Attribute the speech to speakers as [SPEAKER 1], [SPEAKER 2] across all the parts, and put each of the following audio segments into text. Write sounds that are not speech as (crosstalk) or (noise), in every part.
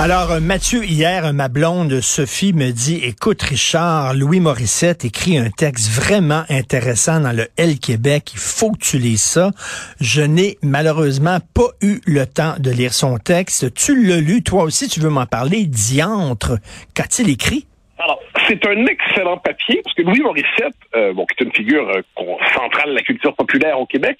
[SPEAKER 1] Alors, euh, Mathieu, hier, ma blonde Sophie me dit, écoute, Richard, Louis Morissette écrit un texte vraiment intéressant dans le L Québec. Il faut que tu lises ça. Je n'ai malheureusement pas eu le temps de lire son texte. Tu l'as lu, toi aussi, tu veux m'en parler. Diantre, qu'a-t-il écrit?
[SPEAKER 2] Alors, c'est un excellent papier, parce que Louis Morissette, euh, bon, qui est une figure euh, centrale de la culture populaire au Québec,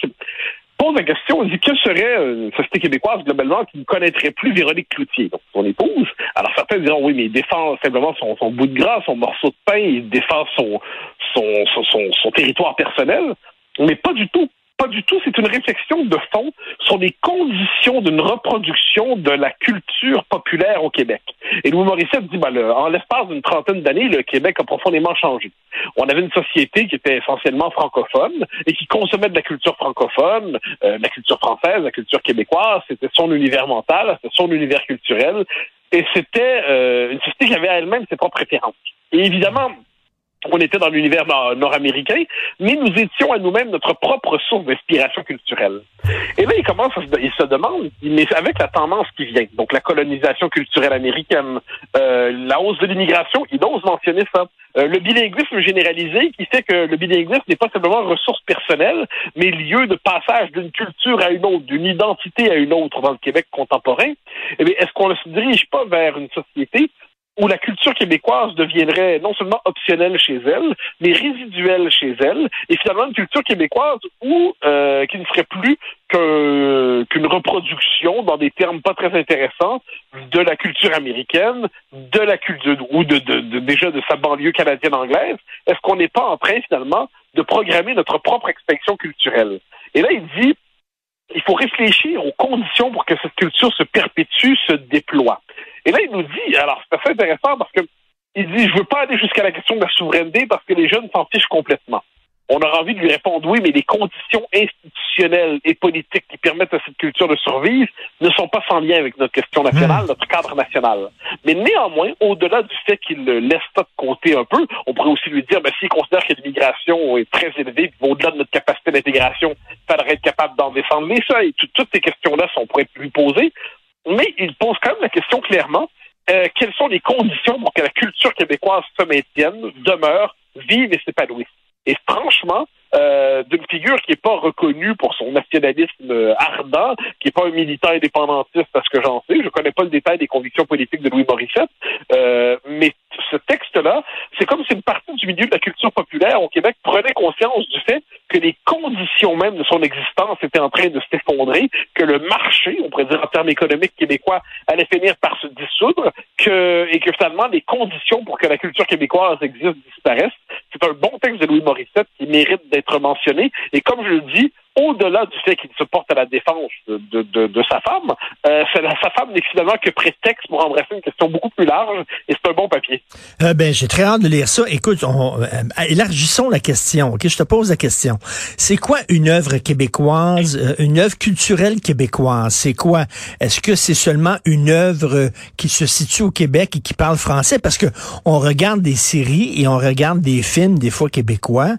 [SPEAKER 2] pose la question, il dit quelle serait une société québécoise globalement qui ne connaîtrait plus Véronique Cloutier, donc son épouse. Alors certains diront oui, mais il défend simplement son, son bout de gras, son morceau de pain, il défend son, son, son, son territoire personnel, mais pas du tout. Pas du tout. C'est une réflexion de fond sur les conditions d'une reproduction de la culture populaire au Québec. Et Louis Morissette dit, ben, le, en l'espace d'une trentaine d'années, le Québec a profondément changé. On avait une société qui était essentiellement francophone et qui consommait de la culture francophone, euh, la culture française, la culture québécoise. C'était son univers mental, c'était son univers culturel. Et c'était euh, une société qui avait elle-même ses propres préférences. Et évidemment, on était dans l'univers nord-américain, mais nous étions à nous-mêmes notre propre source d'inspiration culturelle. Et là, il commence à se, il se demande, mais avec la tendance qui vient, donc la colonisation culturelle américaine, euh, la hausse de l'immigration, il ose mentionner ça, euh, le bilinguisme généralisé qui fait que le bilinguisme n'est pas simplement ressource personnelle, mais lieu de passage d'une culture à une autre, d'une identité à une autre dans le Québec contemporain. Eh est-ce qu'on ne se dirige pas vers une société où la culture québécoise deviendrait non seulement optionnelle chez elle, mais résiduelle chez elle, et finalement une culture québécoise où euh, qui ne serait plus qu'une reproduction dans des termes pas très intéressants de la culture américaine, de la culture ou de, de, déjà de sa banlieue canadienne anglaise. Est-ce qu'on n'est pas en train finalement de programmer notre propre extinction culturelle? Et là, il dit il faut réfléchir aux conditions pour que cette culture se perpétue, se déploie. Et là, il nous dit, alors c'est assez intéressant parce que il dit, je veux pas aller jusqu'à la question de la souveraineté parce que les jeunes s'en fichent complètement. On aura envie de lui répondre oui, mais les conditions institutionnelles et politiques qui permettent à cette culture de survivre ne sont pas sans lien avec notre question nationale, hmm. notre cadre national. Mais néanmoins, au-delà du fait qu'il laisse ça de côté un peu, on pourrait aussi lui dire, ben, s'il considère que l'immigration est très élevée, au-delà de notre capacité d'intégration, il faudrait être capable d'en défendre les seuils. Toutes ces questions-là, on pourrait lui poser. Mais il pose quand même la question clairement, euh, quelles sont les conditions pour que la culture québécoise se maintienne, demeure, vive et s'épanouisse? Et franchement, euh, d'une figure qui n'est pas reconnue pour son nationalisme euh, ardent, qui n'est pas un militant indépendantiste parce que j'en sais. Je connais pas le détail des convictions politiques de Louis Morissette, euh, mais ce texte-là, c'est comme si une partie du milieu de la culture populaire au Québec prenait conscience du fait que les conditions même de son existence étaient en train de s'effondrer, que le marché, on pourrait dire en termes économiques québécois, allait finir par se dissoudre, que, et que finalement les conditions pour que la culture québécoise existe disparaissent. Un bon texte de Louis Morissette qui mérite d'être mentionné. Et comme je le dis, au-delà du fait qu'il se porte à la défense de, de, de sa femme, euh, sa femme n'est finalement que prétexte pour embrasser une question beaucoup plus large, et c'est un bon papier.
[SPEAKER 1] Euh, ben, j'ai très hâte de lire ça. Écoute, on, euh, élargissons la question. Ok, je te pose la question. C'est quoi une œuvre québécoise, euh, une œuvre culturelle québécoise? C'est quoi? Est-ce que c'est seulement une œuvre qui se situe au Québec et qui parle français? Parce que on regarde des séries et on regarde des films des fois québécois,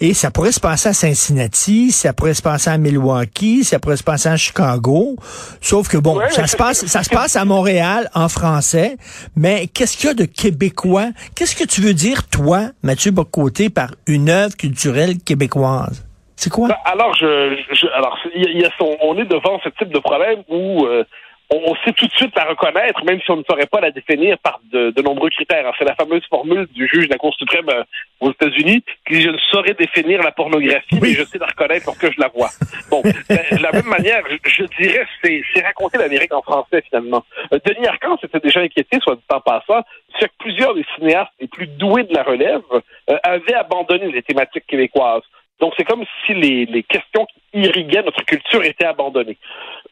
[SPEAKER 1] et ça pourrait se passer à Cincinnati, ça pourrait se passer à Milwaukee, ça pourrait se passer à Chicago. Sauf que bon, ça se passe, ça se passe à Montréal en français. Mais qu'est-ce qu'il y a de québécois? Qu'est-ce que tu veux dire, toi, Mathieu Bocoté, par une œuvre culturelle québécoise? C'est quoi?
[SPEAKER 2] Ben, alors, je, je alors, il y a son, on est devant ce type de problème où euh, on sait tout de suite la reconnaître, même si on ne saurait pas la définir par de, nombreux critères. C'est la fameuse formule du juge de la Cour suprême euh, aux États-Unis qui dit je ne saurais définir la pornographie, mais je sais la reconnaître pour que je la vois. Bon, (laughs) ben, de la même manière, je, dirais, c'est, c'est raconter l'Amérique en français finalement. Euh, Denis Arcand s'était déjà inquiété, soit du temps passant, c'est que plusieurs des cinéastes les plus doués de la relève euh, avaient abandonné les thématiques québécoises. Donc c'est comme si les, questions qui irriguait notre culture était abandonné.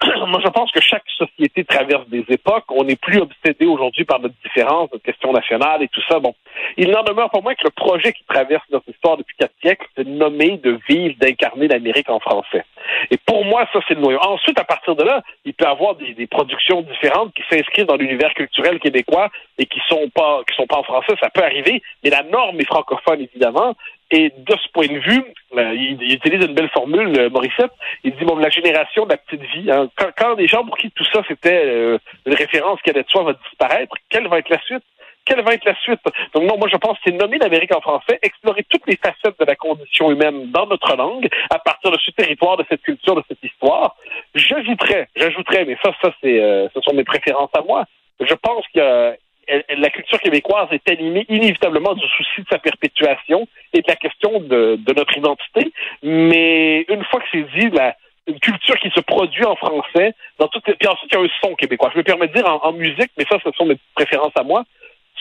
[SPEAKER 2] (clears throat) Moi, je pense que chaque société traverse des époques. On n'est plus obsédé aujourd'hui par notre différence, notre question nationale et tout ça. Bon, il n'en demeure pas moins que le projet qui traverse notre histoire depuis quatre siècles, c'est de nommer, de vivre, d'incarner l'Amérique en français. Et pour moi, ça, c'est le noyau. Ensuite, à partir de là, il peut y avoir des, des productions différentes qui s'inscrivent dans l'univers culturel québécois et qui sont pas qui sont pas en français. Ça peut arriver, mais la norme est francophone, évidemment. Et de ce point de vue, euh, il, il, utilise une belle formule, euh, Morissette. Il dit bon, la génération de la petite vie. Hein, quand, quand gens pour qui tout ça c'était euh, une référence qui allait de soi va disparaître, quelle va être la suite? Quelle va être la suite? Donc non, moi je pense que c'est nommer l'Amérique en français, explorer toutes les facettes de la condition humaine dans notre langue, à partir de ce territoire, de cette culture, de cette histoire. J'ajouterais, j'ajouterais, mais ça, ça c'est, euh, ce sont mes préférences à moi. Je pense que la culture québécoise est animée inévitablement du souci de sa perpétuation et de la question de, de notre identité. Mais une fois que c'est dit, la, une culture qui se produit en français, dans toutes puis ensuite il y a un son québécois. Je me permets de dire en, en musique, mais ça, ce sont mes préférences à moi.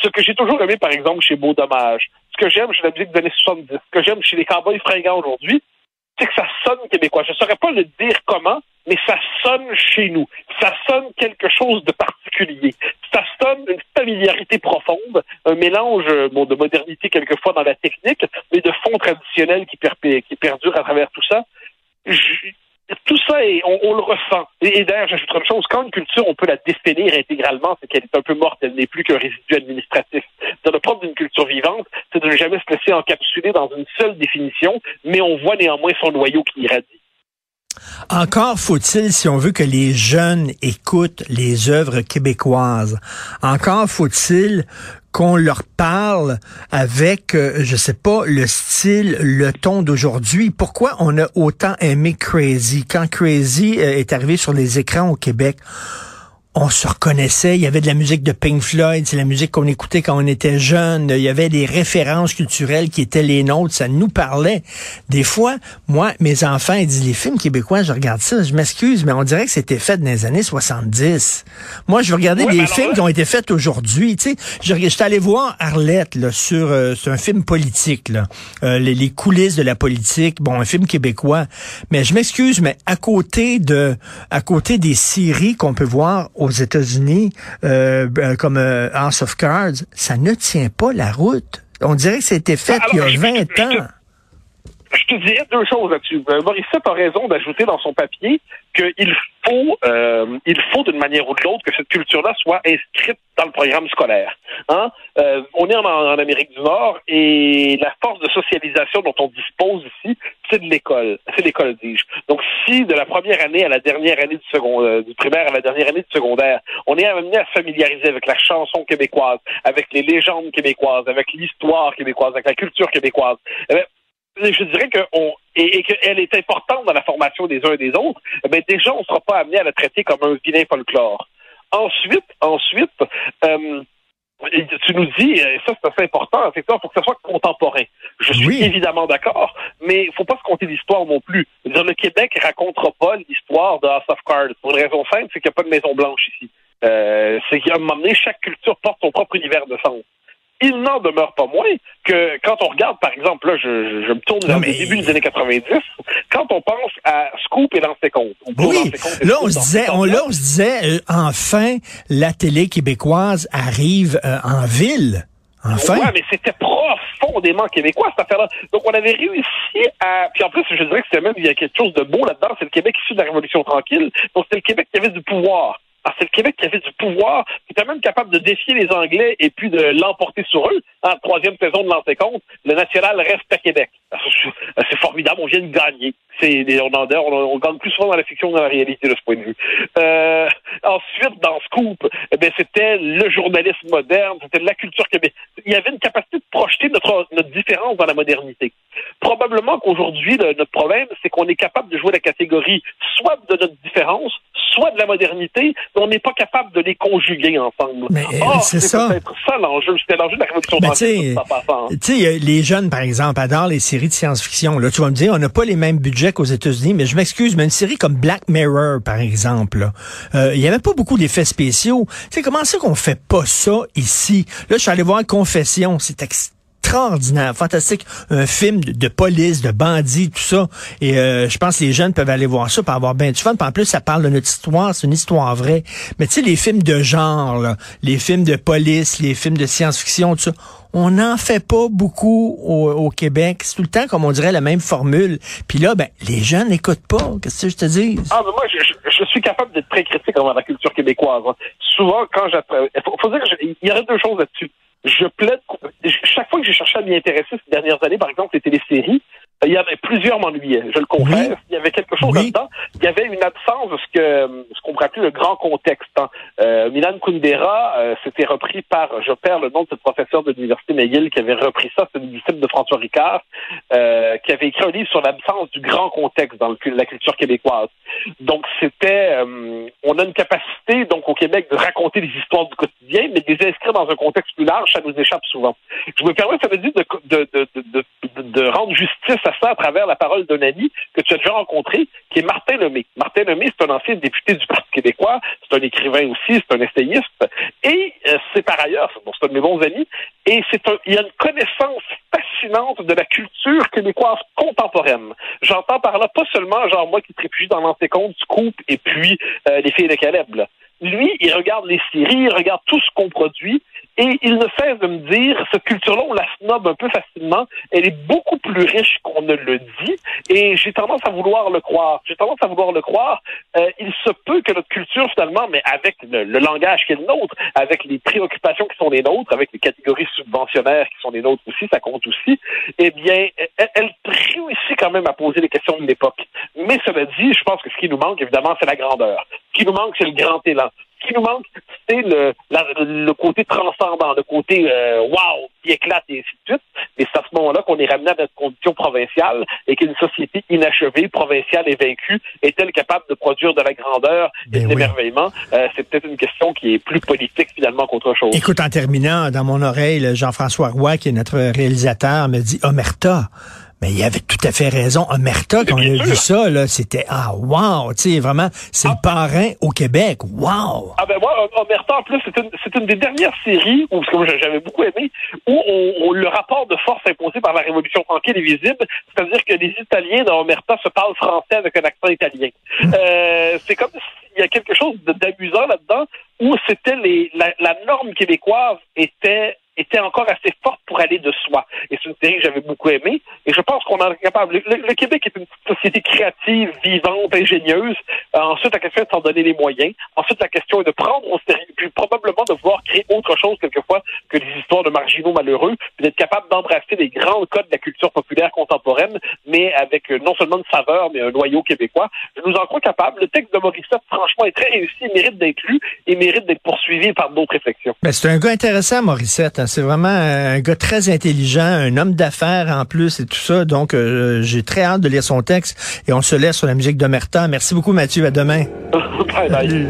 [SPEAKER 2] Ce que j'ai toujours aimé, par exemple, chez Beau Dommage, ce que j'aime chez la musique des années 70, ce que j'aime chez les Cowboys fringants aujourd'hui, c'est que ça sonne québécois. Je ne saurais pas le dire comment, mais ça sonne chez nous. Ça sonne quelque chose de particulier. Ça sonne une familiarité profonde, un mélange bon, de modernité quelquefois dans la technique, mais de fond traditionnel qui, qui perdure à travers tout ça. Tout ça, on, le ressent. Et, et d'ailleurs, j'ajouterai une chose, quand une culture, on peut la définir intégralement, c'est qu'elle est un peu morte, elle n'est plus qu'un résidu administratif. Dans le propre d'une culture vivante, c'est de ne jamais se laisser encapsuler dans une seule définition, mais on voit néanmoins son noyau qui irradie.
[SPEAKER 1] Encore faut-il, si on veut que les jeunes écoutent les œuvres québécoises, encore faut-il qu'on leur parle avec, euh, je sais pas, le style, le ton d'aujourd'hui. Pourquoi on a autant aimé Crazy? Quand Crazy euh, est arrivé sur les écrans au Québec, on se reconnaissait. Il y avait de la musique de Pink Floyd, c'est la musique qu'on écoutait quand on était jeune. Il y avait des références culturelles qui étaient les nôtres. Ça nous parlait. Des fois, moi, mes enfants, ils disent les films québécois, je regarde ça, je m'excuse, mais on dirait que c'était fait dans les années 70. Moi, je regardais ouais, des films là... qui ont été faits aujourd'hui. Tu sais, je, je suis allé voir Arlette là, sur euh, c'est un film politique, là, euh, les, les coulisses de la politique. Bon, un film québécois. Mais je m'excuse, mais à côté de, à côté des séries qu'on peut voir aux États-Unis, euh, comme euh, House of Cards, ça ne tient pas la route. On dirait que c'était fait Alors, il y a 20
[SPEAKER 2] je, je,
[SPEAKER 1] ans.
[SPEAKER 2] Je te dirais deux choses là-dessus. Euh, Morissette a raison d'ajouter dans son papier qu'il faut, euh, il faut d'une manière ou de l'autre que cette culture-là soit inscrite dans le programme scolaire. Hein? Euh, on est en, en, Amérique du Nord et la force de socialisation dont on dispose ici, c'est de l'école. (laughs) C'est l'école, dis-je. Donc, si de la première année à la dernière année du, second, euh, du primaire à la dernière année du secondaire, on est amené à se familiariser avec la chanson québécoise, avec les légendes québécoises, avec l'histoire québécoise, avec la culture québécoise, eh bien, je dirais que on et qu'elle est importante dans la formation des uns et des autres, mais déjà on ne sera pas amené à la traiter comme un vilain folklore. Ensuite, ensuite, euh, tu nous dis, et ça c'est assez important, effectivement, il faut que ça soit contemporain. Je suis oui. évidemment d'accord, mais il faut pas se compter l'histoire non plus. Dire, le Québec racontera pas l'histoire de House of Cards. Pour une raison simple, c'est qu'il n'y a pas de Maison Blanche ici. Euh, c'est qu'à un moment donné, chaque culture porte son propre univers de sens il n'en demeure pas moins que quand on regarde, par exemple, là, je, je me tourne vers mais... le début des années 90, quand on pense à Scoop et Lancé Compte.
[SPEAKER 1] Oui, là, on se disait, on, là, on se disait, euh, enfin, la télé québécoise arrive euh, en ville. Enfin.
[SPEAKER 2] Ouais, mais c'était profondément québécois, cette affaire-là. Donc, on avait réussi à, puis en plus, je dirais que c'était même, il y a quelque chose de beau là-dedans, c'est le Québec issu de la Révolution tranquille. Donc, c'était le Québec qui avait du pouvoir. C'est le Québec qui avait du pouvoir, qui était même capable de défier les Anglais et puis de l'emporter sur eux. En troisième saison de lancer compte, le national reste à Québec. C'est formidable, on vient de gagner. C'est on, on, on, gagne plus souvent dans la fiction que dans la réalité de ce point de vue. Euh, ensuite, dans Scoop, eh bien, c'était le journalisme moderne, c'était la culture québécoise. Il y avait une capacité de projeter notre, notre différence dans la modernité. Probablement qu'aujourd'hui, notre problème, c'est qu'on est capable de jouer la catégorie soit de notre différence, soit de la modernité, mais on n'est pas capable de les conjuguer ensemble.
[SPEAKER 1] Mais oh, c'est ça.
[SPEAKER 2] peut-être ça l'enjeu. C'était l'enjeu de la révolution
[SPEAKER 1] Tu sais, les jeunes, par exemple, adorent les séries de science-fiction. Là, tu vas me dire, on n'a pas les mêmes budgets qu'aux États-Unis, mais je m'excuse, mais une série comme Black Mirror, par exemple, euh, il y avait pas beaucoup d'effets spéciaux. Tu sais, comment ça qu'on fait pas ça ici? Là, je suis allé voir Confession. C'est extraordinaire, fantastique. Un film de, police, de bandits, tout ça. Et euh, je pense que les jeunes peuvent aller voir ça pour avoir bien du fun. Puis en plus, ça parle de notre histoire, c'est une histoire vraie. Mais tu sais, les films de genre, là, les films de police, les films de science-fiction, tout ça, on n'en fait pas beaucoup au, Québec. C'est tout le temps, comme on dirait, la même formule. Puis là, ben, les jeunes n'écoutent pas. Qu'est-ce que je te dis?
[SPEAKER 2] Ah, mais moi, je, suis capable d'être très critique envers la culture québécoise. hein. Souvent, quand j'apprends... Il faut, faut dire qu'il y aurait deux choses là-dessus. Je plaide... Chaque fois que j'ai cherché à m'y intéresser ces dernières années, par exemple, les téléséries, il y avait plusieurs m'ennuyaient, je le confesse.
[SPEAKER 1] Oui.
[SPEAKER 2] Il y avait quelque chose
[SPEAKER 1] Oui.
[SPEAKER 2] là-dedans. Il y avait une absence de ce que ce qu'on pourrait appeler le grand contexte. hein. Euh, Milan Kundera, euh, c'était repris par, je perds le nom de ce professeur de l'université McGill qui avait repris ça, c'est le disciple de François Ricard, euh, qui avait écrit un livre sur l'absence du grand contexte dans le, la culture québécoise. Donc c'était, euh, on a une capacité donc au Québec de raconter des histoires du quotidien, mais de les inscrire dans un contexte plus large, ça nous échappe souvent. Je me permets, ça veut dire de, de, de, de, rendre justice à ça à travers la parole d'un ami que tu as déjà rencontré, qui est Martin Lemay. Martin Lemay, c'est un ancien député du Parti québécois, c'est un écrivain aussi, c'est un essayiste, et euh, c'est par ailleurs, bon, c'est un de mes bons amis, et c'est un, il y a une connaissance fascinante de la culture québécoise contemporaine. J'entends par là pas seulement genre moi qui te réfugie dans l'antécompte du couple et puis euh, les filles de Caleb. Là. Lui, il regarde les séries, il regarde tout ce qu'on produit, et il ne cesse de me dire, cette culture-là, on la snob un peu facilement, elle est beaucoup plus riche qu'on ne le dit, et j'ai tendance à vouloir le croire. J'ai tendance à vouloir le croire. Euh, il se peut que notre culture, finalement, mais avec le, langage qui est le nôtre, avec les préoccupations qui sont les nôtres, avec les catégories subventionnaires qui sont les nôtres aussi, ça compte aussi, eh bien, elle, elle réussit quand même à poser les questions de l'époque. Mais cela dit, je pense que ce qui nous manque, évidemment, c'est la grandeur. Ce qui nous manque, c'est le grand élan. Ce qui nous manque, c'est le, la- le côté transcendant, le côté euh, wow, qui éclate et ainsi de suite. Mais c'est à ce moment-là qu'on est ramené à notre condition provinciale et qu'une société inachevée, provinciale et vaincue est-elle capable de produire de la grandeur et
[SPEAKER 1] Ben
[SPEAKER 2] de
[SPEAKER 1] oui.
[SPEAKER 2] l'émerveillement? Euh, c'est peut-être une question qui est plus politique finalement qu'autre chose.
[SPEAKER 1] Écoute, en terminant, dans mon oreille, le Jean-François Roy, qui est notre réalisateur, me dit Omerta. Mais il avait tout à fait raison. Omerta, quand on a vu ça, là, c'était ah wow, tu sais, vraiment, c'est le parrain au Québec. Wow!
[SPEAKER 2] Ah ben moi, Omerta, en plus, c'est une, c'est une des dernières séries, où, que j'avais beaucoup aimé, où on, on- le rapport de force imposé par la Révolution tranquille est visible, c'est-à-dire que les Italiens dans Omerta se parlent français avec un accent italien. Euh, c'est comme s'il y a quelque chose d'amusant là-dedans, où c'était les, la, la norme québécoise était était encore assez forte pour aller de soi. Et c'est une série que j'avais beaucoup aimée. Et je pense qu'on en est capable. Le, Québec est une société créative, vivante, ingénieuse. Euh, ensuite, la question est de s'en donner les moyens. Ensuite, la question est de prendre au sérieux, puis probablement de vouloir créer autre chose quelquefois que des histoires de marginaux malheureux, puis d'être capable d'embrasser des grands codes de la culture populaire contemporaine, mais avec euh, non seulement une saveur, mais un noyau québécois. Je nous en crois capable. Le texte de Morissette, franchement, est très réussi, il mérite d'être lu et mérite d'être poursuivi par d'autres réflexions.
[SPEAKER 1] Ben, c'est un gars intéressant, Morissette. Hein. C'est vraiment un gars très intelligent, un homme d'affaires en plus et tout ça. Donc, euh, j'ai très hâte de lire son texte et on se laisse sur la musique d'Omerta. Merci beaucoup, Mathieu. À demain. (laughs)
[SPEAKER 2] bye bye.
[SPEAKER 1] Salut.